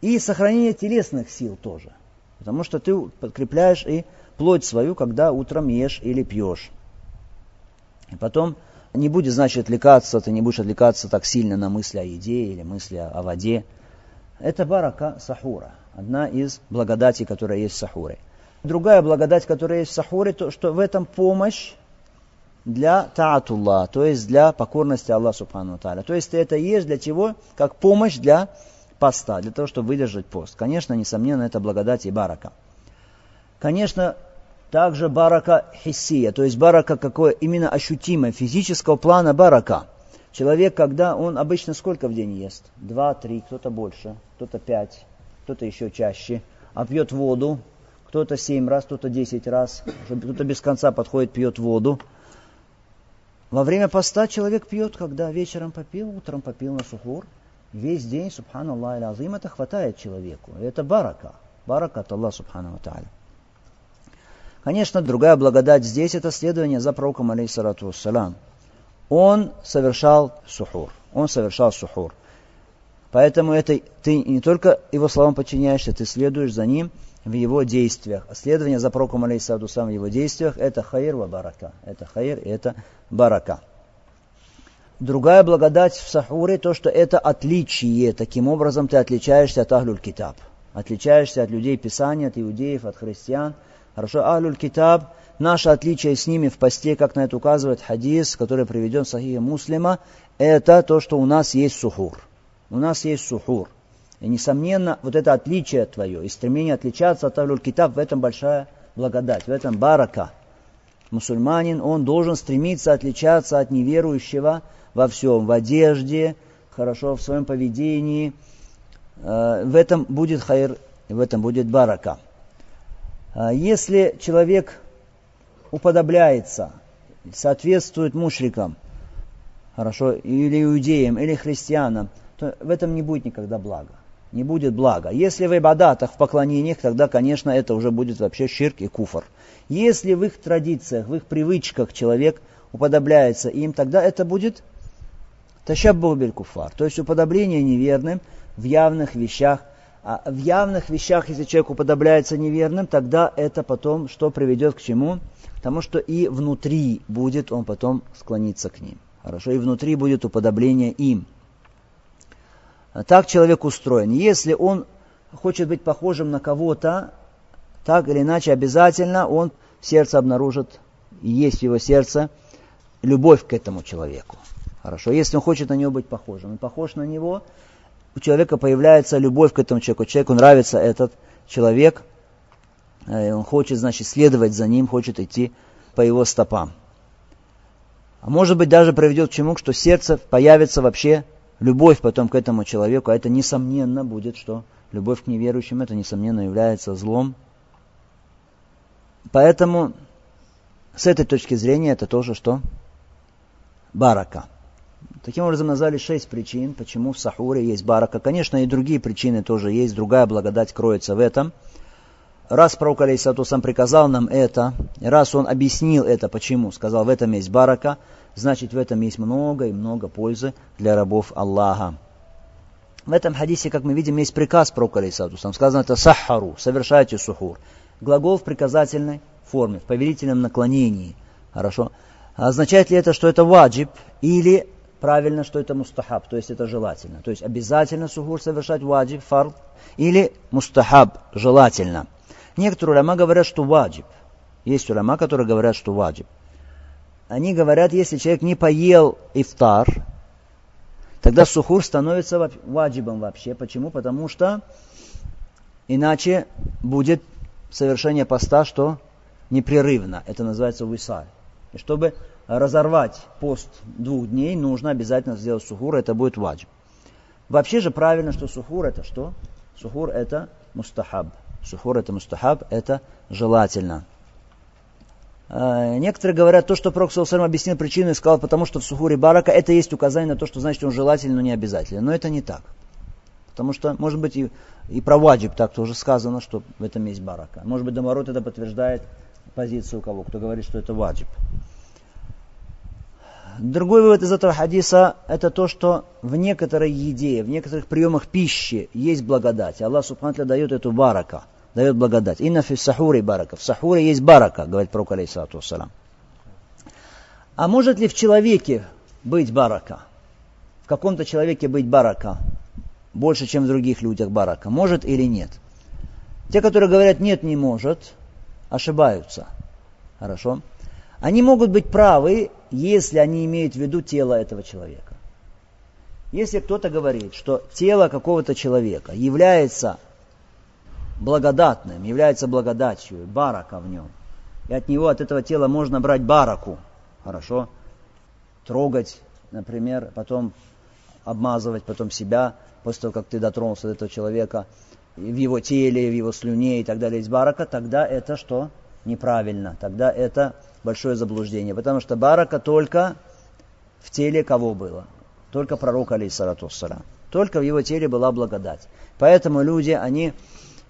И сохранение телесных сил тоже, потому что ты подкрепляешь и плоть свою, когда утром ешь или пьешь. И потом не будет, значит, отвлекаться, ты не будешь отвлекаться так сильно на мысли о еде или мысли о воде. Это барака сахура, одна из благодатей, которая есть в сахуре. Другая благодать, которая есть в сахуре, то, что в этом помощь для таатулла, то есть для покорности Аллаху Субхану Тааля. То есть это ешь для чего? Как помощь для поста, для того, чтобы выдержать пост. Конечно, несомненно, это благодать и барака. Конечно, также барака хиссия, то есть барака какое именно ощутимое, физического плана барака. Человек, когда он обычно сколько в день ест? Два, три, кто-то больше, кто-то пять, кто-то еще чаще. А пьет воду, кто-то семь раз, кто-то десять раз, кто-то без конца подходит, пьет воду. Во время поста человек пьет, когда вечером попил, утром попил на сухур. Весь день, субханаллах, азим, это хватает человеку. Это барака. Барака от Аллаха, субхану тааля. Конечно, другая благодать здесь – это следование за пророком, алейхиссалату вассалам. он совершал сухур. Он совершал сухур. Поэтому это ты не только его словам подчиняешься, ты следуешь за ним в его действиях. Следование за пророком алейсаду сам в его действиях это хайр ва барака. Это хайр и это барака. Другая благодать в сахуре, то, что это отличие. Таким образом ты отличаешься от Ахлюль Китаб. Отличаешься от людей Писания, от иудеев, от христиан. Хорошо, Ахлюль Китаб, наше отличие с ними в посте, как на это указывает хадис, который приведен в Сахихе Муслима, это то, что у нас есть сухур. У нас есть сухур. И, несомненно, вот это отличие твое и стремление отличаться от Ахлюль Китаб, в этом большая благодать, в этом барака. Мусульманин, он должен стремиться отличаться от неверующего, во всем, в одежде, хорошо в своем поведении. Э, в этом будет хайр, в этом будет барака. Э, если человек уподобляется, соответствует мушрикам, хорошо, или иудеям, или христианам, то в этом не будет никогда блага. Не будет блага. Если в ибадатах, в поклонениях, тогда, конечно, это уже будет вообще ширк и куфр. Если в их традициях, в их привычках человек уподобляется им, тогда это будет Ташаббу биль куфар, то есть уподобление неверным в явных вещах. А в явных вещах, если человек уподобляется неверным, тогда это потом что приведет к чему? К тому, что и внутри будет он потом склониться к ним. Хорошо, и внутри будет уподобление им. Так человек устроен. Если он хочет быть похожим на кого-то, так или иначе обязательно он сердце обнаружит, и есть в его сердце любовь к этому человеку. Хорошо. Если он хочет на него быть похожим, и похож на него, у человека появляется любовь к этому человеку. Человеку нравится этот человек, э, он хочет, значит, следовать за ним, хочет идти по его стопам. А может быть, даже приведет к чему, что сердце появится вообще любовь потом к этому человеку, а это несомненно будет, что любовь к неверующим, это несомненно является злом. Поэтому с этой точки зрения это тоже что? Барака. Таким образом, назвали шесть причин, почему в сахуре есть барака. Конечно, и другие причины тоже есть, другая благодать кроется в этом. Раз пророк Алейсату сам приказал нам это, раз он объяснил это, почему, сказал, в этом есть барака, значит, в этом есть много и много пользы для рабов Аллаха. В этом хадисе, как мы видим, есть приказ пророка Алейсату сам. Сказано это сахару, совершайте сухур. Глагол в приказательной форме, в повелительном наклонении. Хорошо. Означает ли это, что это ваджиб или правильно, что это мустахаб, то есть это желательно. То есть обязательно сухур совершать ваджиб, фард, или мустахаб, желательно. Некоторые уляма говорят, что ваджиб. Есть уляма, которые говорят, что ваджиб. Они говорят, если человек не поел ифтар, тогда сухур становится ваджибом вообще. Почему? Потому что иначе будет совершение поста, что непрерывно. Это называется висаль. И чтобы разорвать пост двух дней, нужно обязательно сделать сухур, это будет ваджиб. Вообще же правильно, что сухур это что? Сухур это мустахаб. Сухур это мустахаб, это желательно. А, некоторые говорят, то, что Пророк Саусалам объяснил причину и сказал, потому что в сухуре барака, это есть указание на то, что значит он желательно, но не обязательно. Но это не так. Потому что, может быть, и, и про ваджиб так тоже сказано, что в этом есть барака. Может быть, наоборот, это подтверждает позицию кого, кто говорит, что это ваджиб. Другой вывод из этого хадиса – это то, что в некоторой еде, в некоторых приемах пищи есть благодать. Аллах Субхану дает эту барака, дает благодать. Инна фи сахуре барака. В сахуре есть барака, говорит пророк алейхиссалату вассалам. А может ли в человеке быть барака? В каком-то человеке быть барака? Больше, чем в других людях барака. Может или нет? Те, которые говорят нет, не может, ошибаются. Хорошо? Они могут быть правы, если они имеют в виду тело этого человека. Если кто-то говорит, что тело какого-то человека является благодатным, является благодатью, барака в нем, и от него, от этого тела можно брать бараку, хорошо, трогать, например, потом обмазывать потом себя, после того, как ты дотронулся до этого человека, в его теле, в его слюне и так далее, из барака, тогда это что? Неправильно. Тогда это большое заблуждение, потому что барака только в теле кого было? Только пророка, алейсалату Только в его теле была благодать. Поэтому люди, они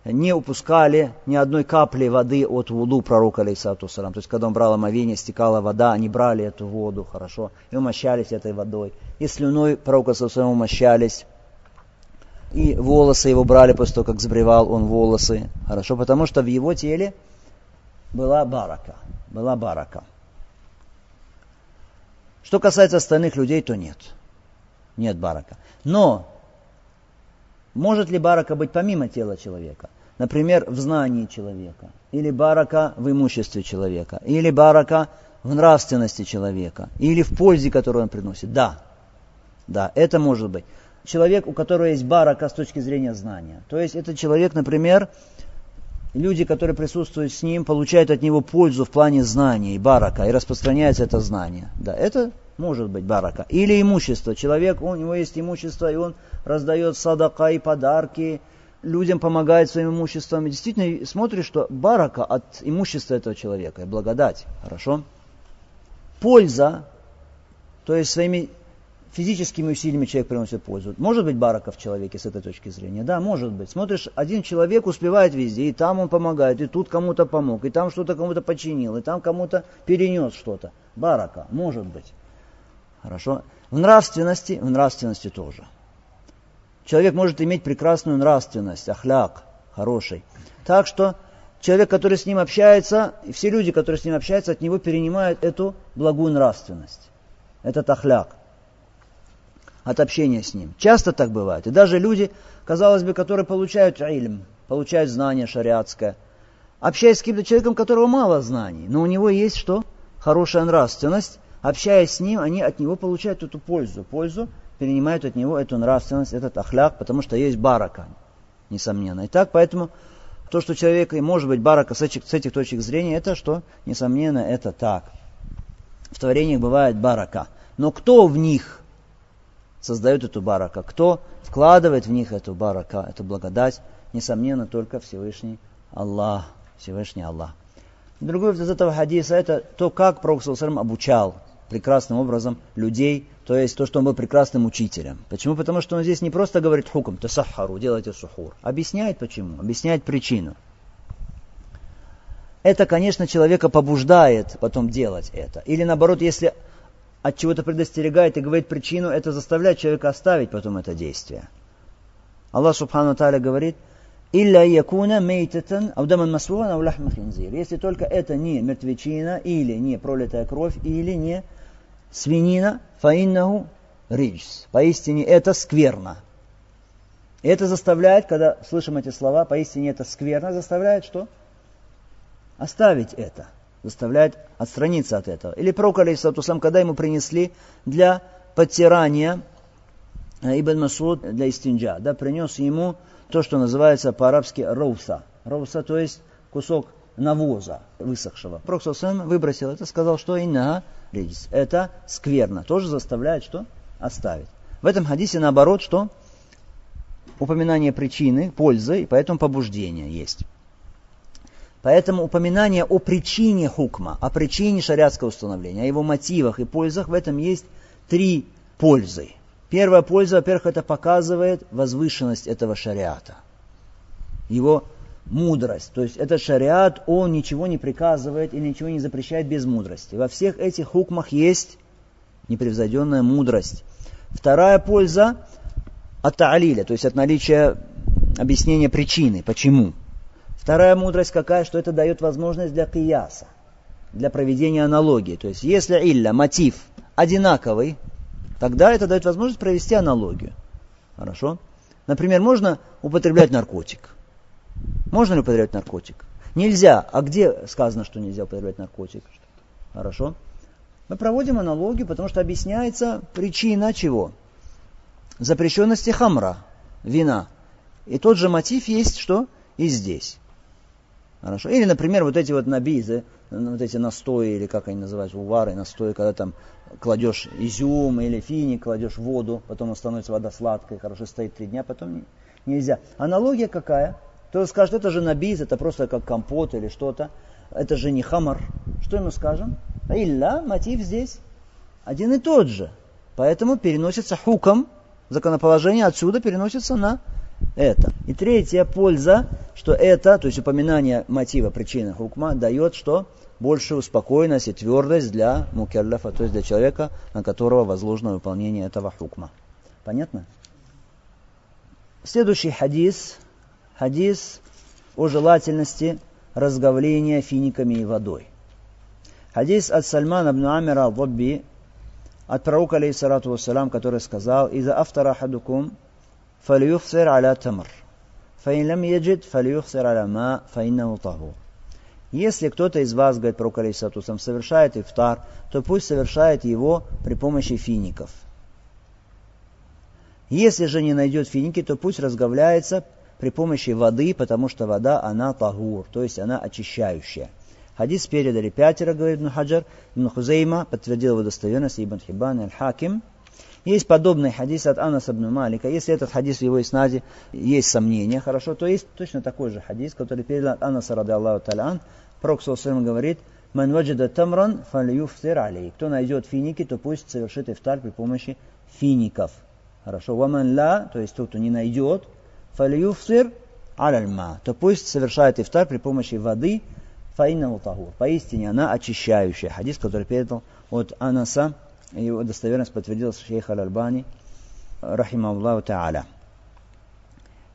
не упускали ни одной капли воды от вуду пророка, алейсату То есть, когда он брал омовение, стекала вода, они брали эту воду, хорошо, и умощались этой водой. И слюной пророка, алейсату умощались. И волосы его брали после того, как забревал он волосы. Хорошо, потому что в его теле была барака. Была барака. Что касается остальных людей, то нет. Нет барака. Но может ли барака быть помимо тела человека? Например, в знании человека, или барака в имуществе человека, или барака в нравственности человека, или в пользе, которую он приносит. Да, да, это может быть. Человек, у которого есть барака с точки зрения знания. То есть это человек, например, люди, которые присутствуют с ним, получают от него пользу в плане знания и барака, и распространяется это знание. Да, это может быть барака. Или имущество. Человек, у него есть имущество, и он раздает садака и подарки, людям помогает своим имуществом. И действительно смотришь, что барака от имущества этого человека, и благодать. Хорошо? Польза, то есть своими физическими усилиями человек приносит пользу. Может быть барака в человеке с этой точки зрения? Да, может быть. Смотришь, один человек успевает везде, и там он помогает, и тут кому-то помог, и там что-то кому-то починил, и там кому-то перенес что-то. Барака, может быть. Хорошо? В нравственности, в нравственности тоже. Человек может иметь прекрасную нравственность, ахляк, хороший. Так что человек, который с ним общается, и все люди, которые с ним общаются, от него перенимают эту благую нравственность, этот ахляк от общения с ним. Часто так бывает. И даже люди, казалось бы, которые получают ильм, получают знание шариатское, общаясь с каким-то человеком, которого мало знаний, но у него есть что? Хорошая нравственность. Общаясь с ним, они от него получают эту пользу. Пользу перенимают от него эту нравственность, этот ахляк, потому что есть барака, несомненно. И так, поэтому то, что человек и может быть барака с этих, с этих точек зрения, это что, несомненно, это так. В творениях бывает барака. Но кто в них создает эту барака? Кто вкладывает в них эту барака, эту благодать? Несомненно, только Всевышний Аллах. Всевышний Аллах. Другой из этого хадиса это то, как Пророк обучал прекрасным образом людей, то есть то, что он был прекрасным учителем. Почему? Потому что он здесь не просто говорит хукм, тасахару, делайте сухур. Объясняет почему, объясняет причину. Это, конечно, человека побуждает потом делать это. Или наоборот, если от чего-то предостерегает и говорит причину, это заставляет человека оставить потом это действие. Аллах Субхану Тааля говорит, «Илля якуна мейтатан аудаман масвуан аулахма хинзир». Если только это не мертвечина, или не пролитая кровь, или не свинина, фаиннаху риджс. Поистине это скверно. И это заставляет, когда слышим эти слова, поистине это скверно, заставляет что? Оставить это. Заставляет отстраниться от этого. Или пророк, алейхиссалатусам, когда ему принесли для подтирания э, Ибн Масуд для истинджа, да, принес ему то, что называется по-арабски роуса. Роуса, то есть кусок навоза высохшего. Пророк выбросил это, сказал, что инна редис. Это скверно. Тоже заставляет что? Оставить. В этом хадисе наоборот, что? Упоминание причины, пользы, и поэтому побуждение есть. Поэтому упоминание о причине хукма, о причине шариатского установления, о его мотивах и пользах, в этом есть три пользы. Первая польза, во-первых, это показывает возвышенность этого шариата. Его мудрость. То есть этот шариат, он ничего не приказывает или ничего не запрещает без мудрости. Во всех этих хукмах есть непревзойденная мудрость. Вторая польза от та'алиля, то есть от наличия объяснения причины, почему. Вторая мудрость какая, что это дает возможность для кияса, для проведения аналогии. То есть если илля, мотив одинаковый, тогда это дает возможность провести аналогию. Хорошо? Например, можно употреблять наркотик. Можно ли употреблять наркотик? Нельзя. А где сказано, что нельзя употреблять наркотик? Хорошо. Мы проводим аналогию, потому что объясняется причина чего? Запрещенности хамра, вина. И тот же мотив есть, что и здесь. Хорошо. Или, например, вот эти вот набизы, вот эти настои, или как они называются, увары, настои, когда там кладешь изюм или финик, кладешь воду, потом становится вода сладкая, хорошо стоит три дня, потом нельзя. Аналогия какая? Кто скажет, это же набиз, это просто как компот или что-то. Это же не хамар. Что ему скажем? Илля, мотив здесь один и тот же. Поэтому переносится хуком, законоположение отсюда переносится на это. И третья польза, что это, то есть упоминание мотива причины хукма, дает что? Больше успокоенность и твердость для мукеллафа, то есть для человека, на которого возложено выполнение этого хукма. Понятно? Следующий хадис, хадис о желательности разговления финиками и водой. Хадис от Сальмана ибн Амира al от пророка, алейхиссалату вассалам, который сказал, «Иза автара хадукум, фалюхсир аля тамр, фаин лам яджид, фалюхсир аля ма, фаиннаху тахур». Если кто-то из вас, говорит пророк, алейхиссалату совершает ифтар, то пусть совершает его при помощи фиников. Если же не найдет финики, то пусть разговляется при помощи воды, потому что вода, она тагур, то есть она очищающая. Хадис передали пятеро, говорит Ибн Хаджар. Ибн Хузейма подтвердил его достоверность, Ибн Хибан Аль-Хаким. Есть подобный хадис от Анаса ибн Малика. Если этот хадис в его иснаде есть сомнения, хорошо, то есть точно такой же хадис, который передал от Анаса, ради Аллаху талян. Пророк говорит, «Ман ваджида тамран фалюфтир алей». Кто найдет финики, то пусть совершит ифтар при помощи фиников. Хорошо. Ваман ла, то есть тот, кто не найдет, фалюфтир алальма, то пусть совершает ифтар при помощи воды, тахур. Поистине она очищающая. Хадис, который передал от Анаса, его достоверность подтвердил шейх Аль-Альбани, рахимахуллаху та'аля.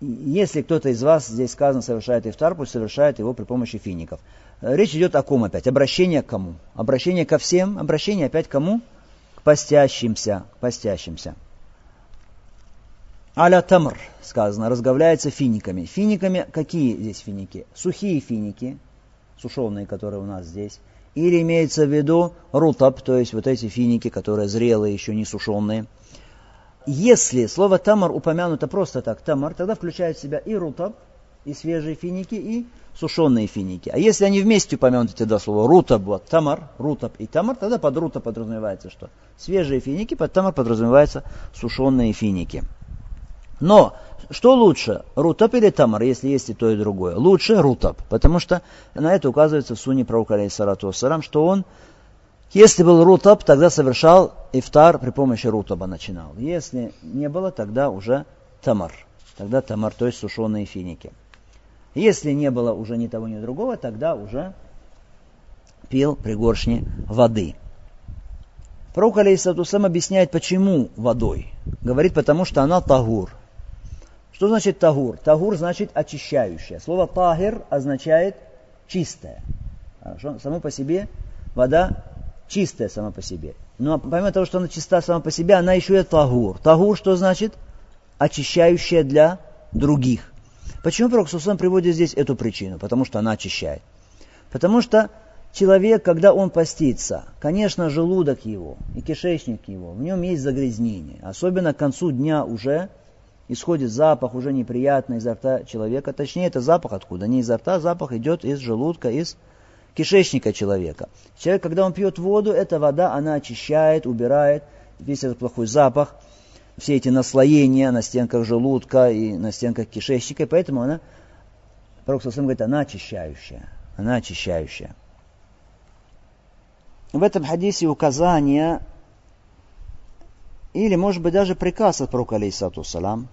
Если кто-то из вас, здесь сказано, совершает ифтар, пусть совершает его при помощи фиников. Речь идет о ком опять? Обращение к кому? Обращение ко всем, обращение опять к кому? К постящимся, к постящимся. Аля тамр, сказано, разговляется финиками. Финиками, какие здесь финики? Сухие финики, сушеные, которые у нас здесь. Или имеется в виду рутаб, то есть вот эти финики, которые зрелые, еще не сушеные. Если слово тамар упомянуто просто так, тамар, тогда включает в себя и рутаб, и свежие финики, и сушеные финики. А если они вместе упомянуты, тогда слово рутаб, вот тамар, рутаб и тамар, тогда под рутаб подразумевается что? Свежие финики, под тамар подразумеваются сушеные финики. Но что лучше, рутаб или тамар, если есть и то, и другое? Лучше рутаб, потому что на это указывается в суне пророка, алейхиссалату вассалам, что он, если был рутаб, тогда совершал ифтар при помощи рутаба начинал. Если не было, тогда уже тамар. Тогда тамар, то есть сушеные финики. Если не было уже ни того, ни другого, тогда уже пил пригоршни воды. Пророк, алейхиссалату объясняет, почему водой. Говорит, потому что она тагур, что значит тагур? Тагур значит очищающая. Слово тагир означает чистая. Хорошо? Само по себе вода чистая сама по себе. Но помимо того, что она чиста сама по себе, она еще и тагур. Тагур что значит? Очищающая для других. Почему Пророк Сусам приводит здесь эту причину? Потому что она очищает. Потому что человек, когда он постится, конечно, желудок его и кишечник его, в нем есть загрязнение. Особенно к концу дня уже исходит запах уже неприятный изо рта человека. Точнее, это запах откуда? Не изо рта, запах идет из желудка, из кишечника человека. Человек, когда он пьет воду, эта вода, она очищает, убирает весь этот плохой запах, все эти наслоения на стенках желудка и на стенках кишечника, и поэтому она, Пророк Сасам говорит, она очищающая. Она очищающая. В этом хадисе указание или, может быть, даже приказ от пророка, алейсату салам,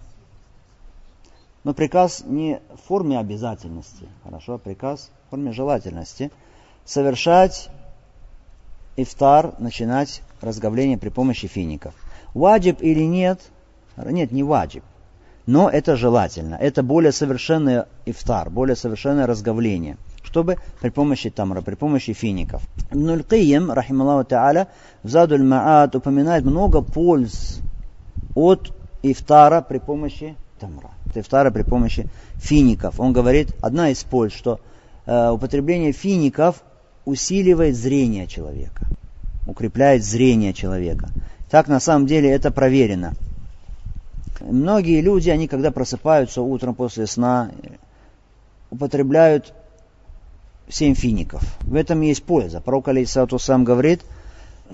но приказ не в форме обязательности, хорошо, приказ в форме желательности. Совершать ифтар, начинать разговление при помощи фиников. Ваджиб или нет? Нет, не ваджиб. Но это желательно. Это более совершенный ифтар, более совершенное разговление. Чтобы при помощи тамра, при помощи фиников. Ибн рахималлаху та'аля, в Задуль Ма'ат упоминает много польз от ифтара при помощи тамра. Тефтара при помощи фиников. Он говорит, одна из польз, что э, употребление фиников усиливает зрение человека, укрепляет зрение человека. Так на самом деле это проверено. Многие люди, они когда просыпаются утром после сна, употребляют семь фиников. В этом есть польза. Пророк Алейсату сам говорит,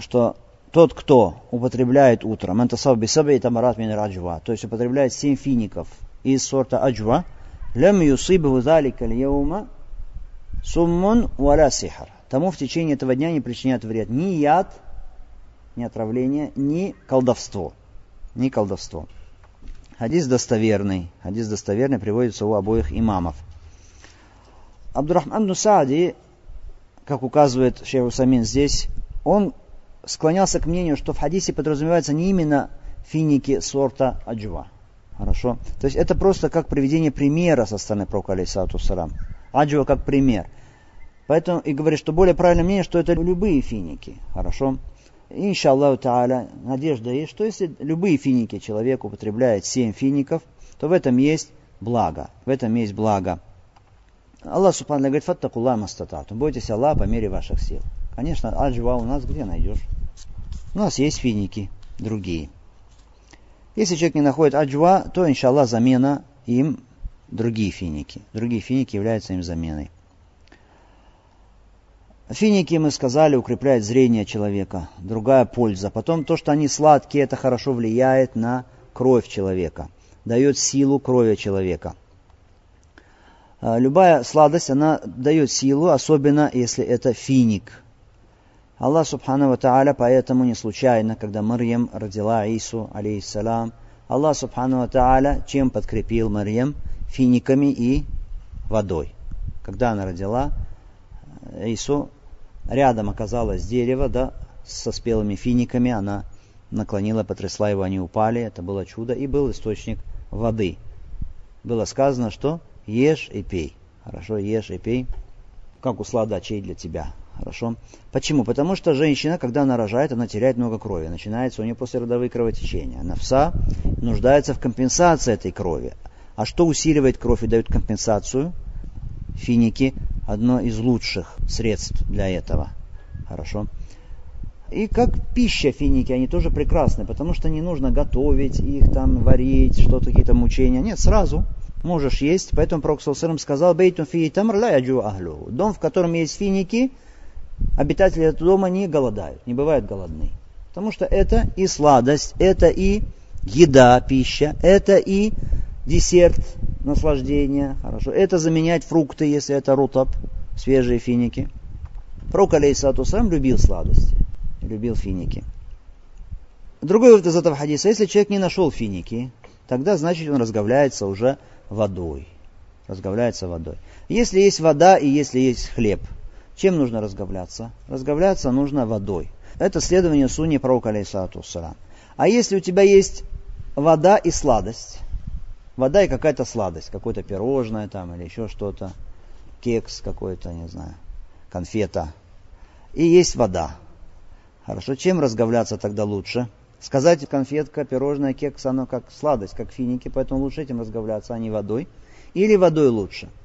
что тот, кто употребляет утром, это то есть употребляет семь фиников из сорта аджва, лем юсибу залика льяума суммун валя сихар. Тому в течение этого дня не причинят вред ни яд, ни отравление, ни колдовство. Ни колдовство. Хадис достоверный. Хадис достоверный приводится у обоих имамов. Абдурахман Нусади, как указывает Шейх Усамин здесь, он склонялся к мнению, что в хадисе подразумевается не именно финики сорта аджва. Хорошо? То есть это просто как приведение примера со стороны пророка Алисату Сарам. Аджва как пример. Поэтому и говорит, что более правильное мнение, что это любые финики. Хорошо? Иншаллаху Тааля, надежда есть, что если любые финики человек употребляет 7 фиников, то в этом есть благо. В этом есть благо. Аллах Субхану говорит, фаттакулла мастатату. Бойтесь Аллаха по мере ваших сил. Конечно, аджва у нас где найдешь? У нас есть финики другие. Если человек не находит аджва, то, иншаллах, замена им другие финики. Другие финики являются им заменой. Финики, мы сказали, укрепляют зрение человека. Другая польза. Потом то, что они сладкие, это хорошо влияет на кровь человека. Дает силу крови человека. А, любая сладость, она дает силу, особенно если это финик. Аллах Субхану Ва Тааля поэтому не случайно, когда Марьям родила Ису, алейхиссалам, Аллах Субхану Ва Тааля чем подкрепил Марьям? Финиками и водой. Когда она родила, Ису, рядом оказалось дерево, да, со спелыми финиками, она наклонила, потрясла его, они упали, это было чудо, и был источник воды. Было сказано, что ешь и пей. Хорошо, ешь и пей, как у сладачей для тебя. Хорошо. Почему? Потому что женщина, когда она рожает, она теряет много крови. Начинается у нее послеродовые кровотечения. Навса нуждается в компенсации этой крови. А что усиливает кровь и дает компенсацию? Финики – одно из лучших средств для этого. Хорошо. И как пища финики, они тоже прекрасны, потому что не нужно готовить их, там, варить, что-то, какие-то мучения. Нет, сразу можешь есть. Поэтому Пророк сказал, «Бейтун фи тамр ла яджу ахлю». Дом, в котором есть финики, обитатели этого дома не голодают, не бывают голодны. Потому что это и сладость, это и еда, пища, это и десерт, наслаждение, хорошо. Это заменять фрукты, если это рутаб, свежие финики. Пророк, алейсату сам любил сладости, любил финики. Другой вывод из этого хадиса, если человек не нашел финики, тогда значит он разговляется уже водой. Разговляется водой. Если есть вода и если есть хлеб, чем нужно разговляться? Разговляться нужно водой. Это следование сунни пророка алейсалату А если у тебя есть вода и сладость, вода и какая-то сладость, какое-то пирожное там или еще что-то, кекс какой-то, не знаю, конфета, и есть вода. Хорошо, чем разговляться тогда лучше? Сказать конфетка, пирожное, кекс, оно как сладость, как финики, поэтому лучше этим разговляться, а не водой. Или водой лучше –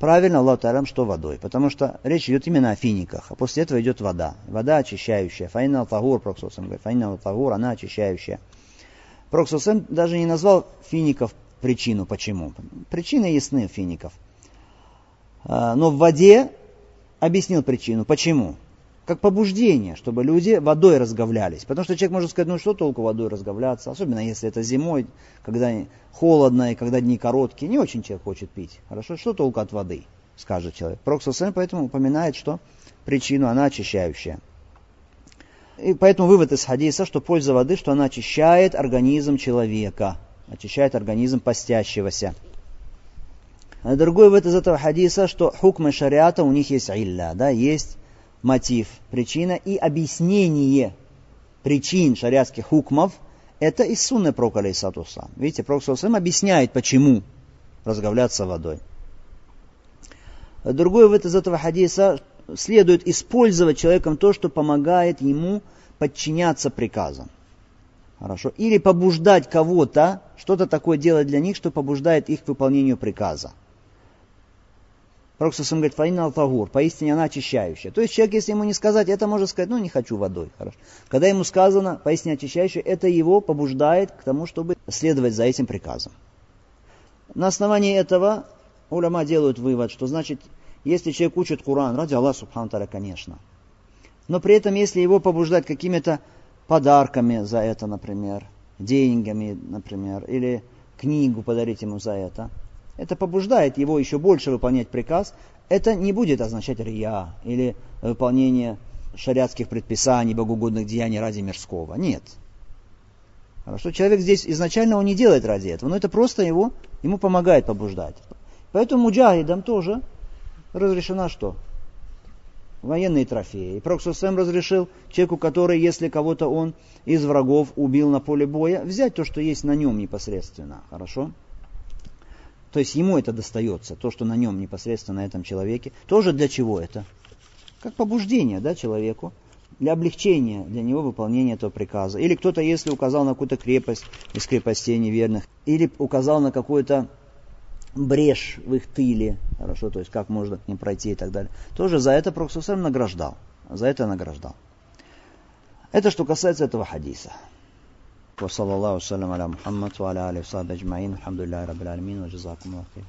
Правильно, Аллах что водой, потому что речь идет именно о финиках, а после этого идет вода. Вода очищающая. Файна тагур, Проксусам говорит, файна тагур, она очищающая. Проксусам даже не назвал фиников причину, почему. Причины ясны фиников. А, но в воде объяснил причину, почему как побуждение, чтобы люди водой разговлялись. Потому что человек может сказать, ну что толку водой разговляться, особенно если это зимой, когда холодно и когда дни короткие, не очень человек хочет пить. Хорошо, что толку от воды, скажет человек. Проксусен поэтому упоминает, что причину она очищающая. И поэтому вывод из хадиса, что польза воды, что она очищает организм человека, очищает организм постящегося. А другой вывод из этого хадиса, что хукмы шариата у них есть илля, да, есть мотив, причина и объяснение причин шариатских хукмов, это из сунны Пророка Алейсатуса. Видите, Пророк Саусам объясняет, почему разговляться водой. Другой вывод из этого хадиса следует использовать человеком то, что помогает ему подчиняться приказам. Хорошо. Или побуждать кого-то, что-то такое делать для них, что побуждает их к выполнению приказа. Пророк Сусам говорит, фаина алтагур, поистине она очищающая. То есть человек, если ему не сказать, это может сказать, ну не хочу водой. Хорошо. Когда ему сказано, поистине очищающая, это его побуждает к тому, чтобы следовать за этим приказом. На основании этого уляма делают вывод, что значит, если человек учит Куран, ради Аллаха Субхану конечно. Но при этом, если его побуждать какими-то подарками за это, например, деньгами, например, или книгу подарить ему за это – это побуждает его еще больше выполнять приказ, это не будет означать рия или выполнение шариатских предписаний, богоугодных деяний ради мирского. Нет. Хорошо, человек здесь изначально он не делает ради этого, но это просто его, ему помогает побуждать. Поэтому муджахидам тоже разрешена что? Военные трофеи. И Пророк Сам разрешил человеку, который, если кого-то он из врагов убил на поле боя, взять то, что есть на нем непосредственно. Хорошо? То есть ему это достается, то, что на нем непосредственно на этом человеке. Тоже для чего это? Как побуждение да, человеку, для облегчения для него выполнения этого приказа. Или кто-то, если указал на какую-то крепость из крепостей неверных, или указал на какую-то брешь в их тыле, хорошо, то есть как можно к ним пройти и так далее, тоже за это Пророк награждал. За это награждал. Это что касается этого хадиса. وصلى الله وسلم على محمد وعلى آله وصحبه أجمعين الحمد لله رب العالمين وجزاكم الله خير.